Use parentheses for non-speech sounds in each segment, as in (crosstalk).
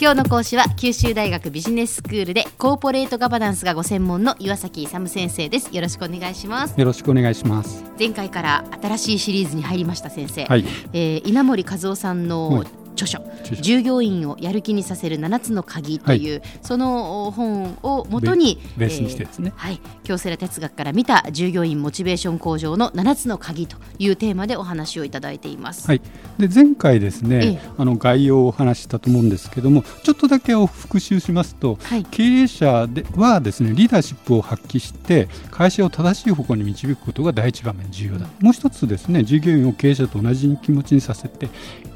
今日の講師は九州大学ビジネススクールでコーポレートガバナンスがご専門の岩崎勇先生です。よろしくお願いします。よろしくお願いします。前回から新しいシリーズに入りました先生、はい、えー、稲森和夫さんの著書。従業員をやる気にさせる7つの鍵という、はい、その本をもとにベースにしてですね、えー、はい、京セラ哲学から見た従業員モチベーション向上の7つの鍵というテーマでお話をいただいています。はい、で前回ですね、えあの概要をお話したと思うんですけどもちょっとだけを復習しますと、はい、経営者ではですねリーダーシップを発揮して会社を正しい方向に導くことが第一番目に重要だ。もう一つですね従業員を経営者と同じ気持ちにさせて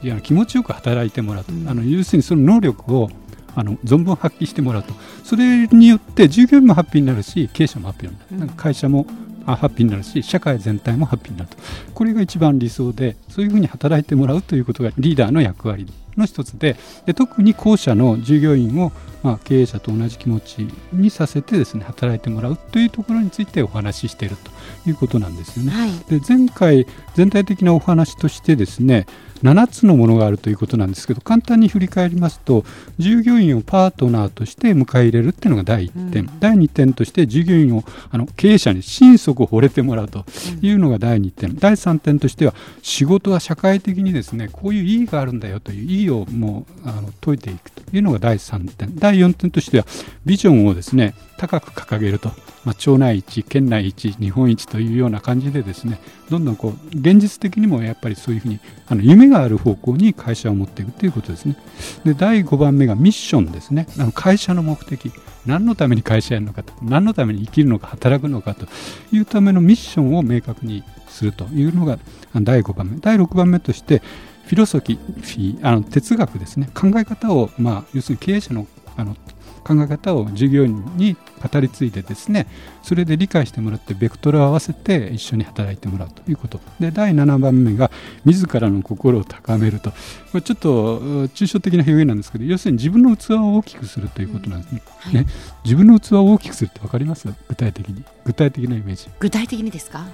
いや気持ちよく働いてもらうと、うん、あの要するにその能力をあの存分発揮してもらうと。それによって従業員もハッピーになるし経営者もハッピーになる、うん、会社もハッピーになるし社会全体もハッピーになると。これが一番理想でそういうふうに働いてもらうということがリーダーの役割の一つでで特に後者の従業員をまあ、経営者と同じ気持ちにさせてですね働いてもらうというところについてお話ししているということなんですよね。はい、で前回全体的なお話としてですね7つのものがあるということなんですけど簡単に振り返りますと従業員をパートナーとして迎え入れるっていうのが第1点、うん、第2点として従業員をあの経営者に心底惚れてもらうというのが第2点、うん、第3点としては仕事は社会的にですねこういう意義があるんだよという意義をもうあの解いていくというのが第3点。第4点としてはビジョンをですね高く掲げると、まあ、町内一県内一日本一というような感じでですねどんどんこう現実的にもやっぱりそういうふうにあの夢がある方向に会社を持っていくということですね。で第5番目がミッションですね。あの会社の目的。何のために会社やるのかと。何のために生きるのか働くのかと。いうためのミッションを明確にするというのが第5番目。第6番目としてフィロソフィーあの哲学ですね。考え方を、まあ、要するに経営者のあの考え方を従業員に語り継いでですねそれで理解してもらってベクトルを合わせて一緒に働いてもらうということ。で第7番目が自らの心を高めると。これちょっと抽象的な表現なんですけど要するに自分の器を大きくするということなんですね。はい、ね。自分の器を大きくするって分かります？具体的に。具体的なイメージ。具体的にですか、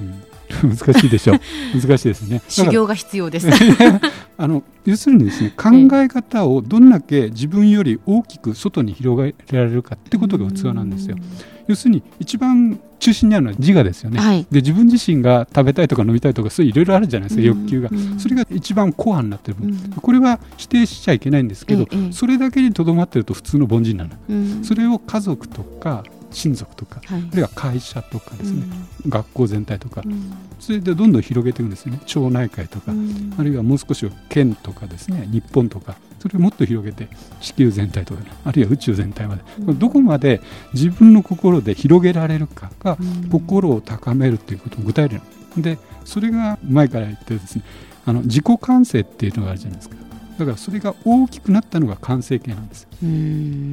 うん、(laughs) 難しいでしょ。う難しいですね。(laughs) 修行が必要ですあの要するにですね考え方をどんだけ自分より大きく外に広げられるかってことが器なんですよ。要するに一番中心にあるのは自我ですよね、はい、で自分自身が食べたいとか飲みたいとかそういういろいろあるじゃないですか、欲求が、それが一番コアになってる分、これは否定しちゃいけないんですけど、それだけにとどまってると普通の凡人なの、それを家族とか親族とか、はい、あるいは会社とかですね、うん、学校全体とか、うん、それでどんどん広げていくんですね。町内会とか、うん、あるいはもう少し県とかですね日本とかそれをもっと広げて地球全体とか、ね、あるいは宇宙全体まで、どこまで自分の心で広げられるかが、心を高めるということを具体例でそれが前から言ってですねあの自己完成っていうのがあるじゃないですか。だからそれが大きくなったのが完成形なんです。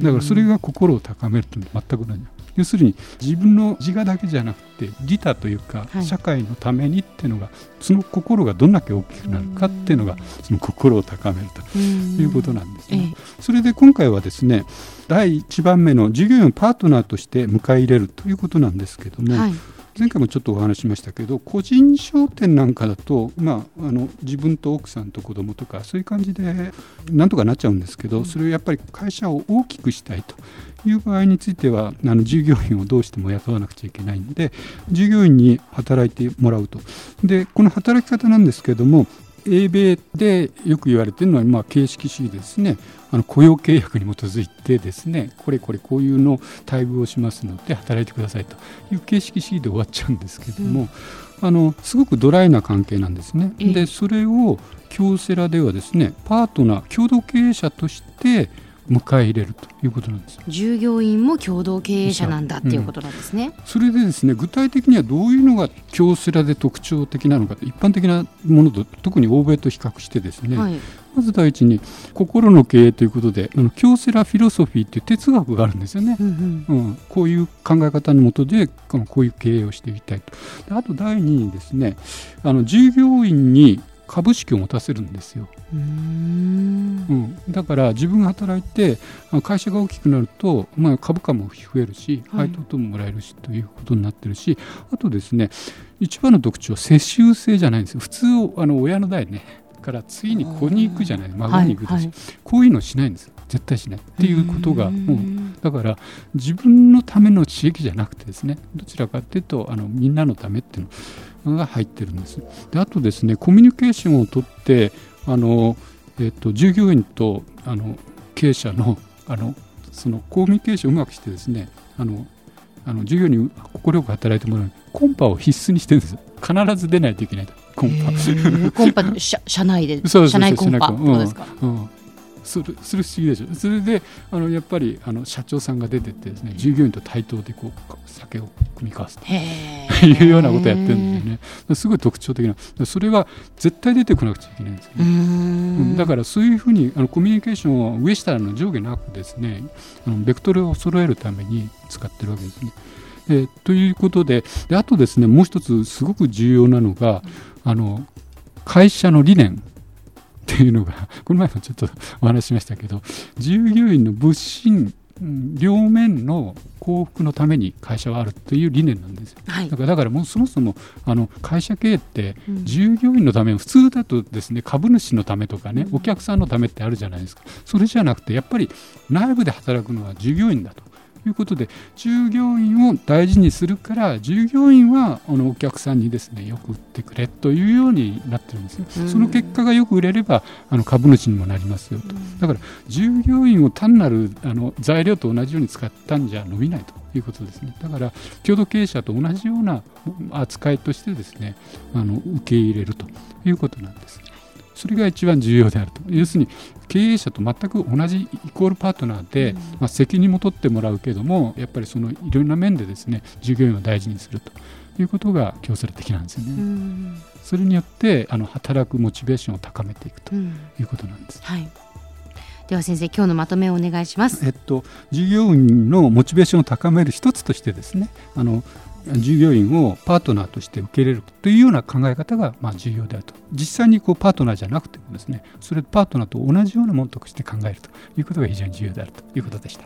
だからそれが心を高めるというのは全く同じ要するに自分の自我だけじゃなくて利他というか、社会のためにっていうのがその心がどんだけ大きくなるかっていうのがその心を高めるということなんですね。それで今回はですね第1番目の従業員をパートナーとして迎え入れるということなんですけども、はい前回もちょっとお話しましたけど個人商店なんかだと、まあ、あの自分と奥さんと子供とかそういう感じでなんとかなっちゃうんですけどそれをやっぱり会社を大きくしたいという場合についてはあの従業員をどうしても雇わなくちゃいけないので従業員に働いてもらうと。でこの働き方なんですけども英米でよく言われているのは、まあ、形式主義ですね。あの雇用契約に基づいてですねこれこれこういうの待遇をしますので働いてくださいという形式主義で終わっちゃうんですけども、うん、あのすごくドライな関係なんですね。でそれを京セラではですねパートナー共同経営者として迎え入れるということなんです。従業員も共同経営者なんだっていうことなんですね、うん、それでですね具体的にはどういうのが京セラで特徴的なのか一般的なものと特に欧米と比較してですね、はい、まず第一に心の経営ということであの京セラフィロソフィーという哲学があるんですよね、うんうん、うん、こういう考え方のもとでこういう経営をしていきたいと。あと第二にですねあの従業員に株式を持たせるんですよ。うん、だから自分が働いて会社が大きくなると、まあ、株価も増えるし配当等ももらえるしということになってるし、あとですね一番の特徴は世襲制じゃないんですよ。普通あの親の代ねから次に子に行くじゃない孫に行くでしょ、はいはい、こういうのしないんです絶対しない。っていうことがもうだから自分のための刺激じゃなくてですねどちらかというとあのみんなのためっていうのが入ってるんです。であとですねコミュニケーションをとってあの、えっと、従業員とあの経営者のあのそのコミュニケーションをうまくしてですねあのあの従業員に快く働いてもらう。コンパを必須にしてるんです。必ず出ないといけないコンパ。コンパ社社内で。(laughs) 社内コンパ。そうですか、うん、するする不思議でしょそれであのやっぱりあの社長さんが出てってですね従業員と対等でこう酒を組み交わすと。いうようなことをやってるんですよね。すごい特徴的な。それは絶対出てこなくちゃいけないんですよね。だからそういうふうにあのコミュニケーションを上下の上下なくですねあのベクトルを揃えるために使ってるわけですね。えということでであとですねもう一つすごく重要なのがあの会社の理念っていうのが (laughs) この前もちょっとお話ししましたけど従業員の物心両面の幸福のために会社はあるという理念なんですよ、はい、だからだからもうそもそもあの会社経営って従業員のため、うん、普通だとですね株主のためとかね、お客さんのためってあるじゃないですか。それじゃなくてやっぱり内部で働くのは従業員だということで従業員を大事にするから従業員はあのお客さんにですねよく売ってくれというようになってるんですね、その結果がよく売れればあの株主にもなりますよと、だから従業員を単なるあの材料と同じように使ったんじゃ伸びないということですね。だから共同経営者と同じような扱いとしてですねあの受け入れるということなんです。それが一番重要であると要するに経営者と全く同じイコールパートナーで、まあ、責任も取ってもらうけどもやっぱりそのいろんな面でですね従業員を大事にするということが強制的なんですよね。それによってあの働くモチベーションを高めていくということなんです。はいでは先生今日のまとめをお願いします。えっと従業員のモチベーションを高める一つとしてですねあの従業員をパートナーとして受け入れるというような考え方がまあ重要であると。実際にこうパートナーじゃなくてもですねそれパートナーと同じようなものとして考えるということが非常に重要であるということでした。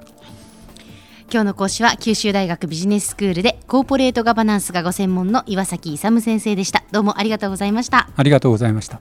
今日の講師は九州大学ビジネススクールでコーポレートガバナンスがご専門の岩崎勇先生でした。どうもありがとうございました。ありがとうございました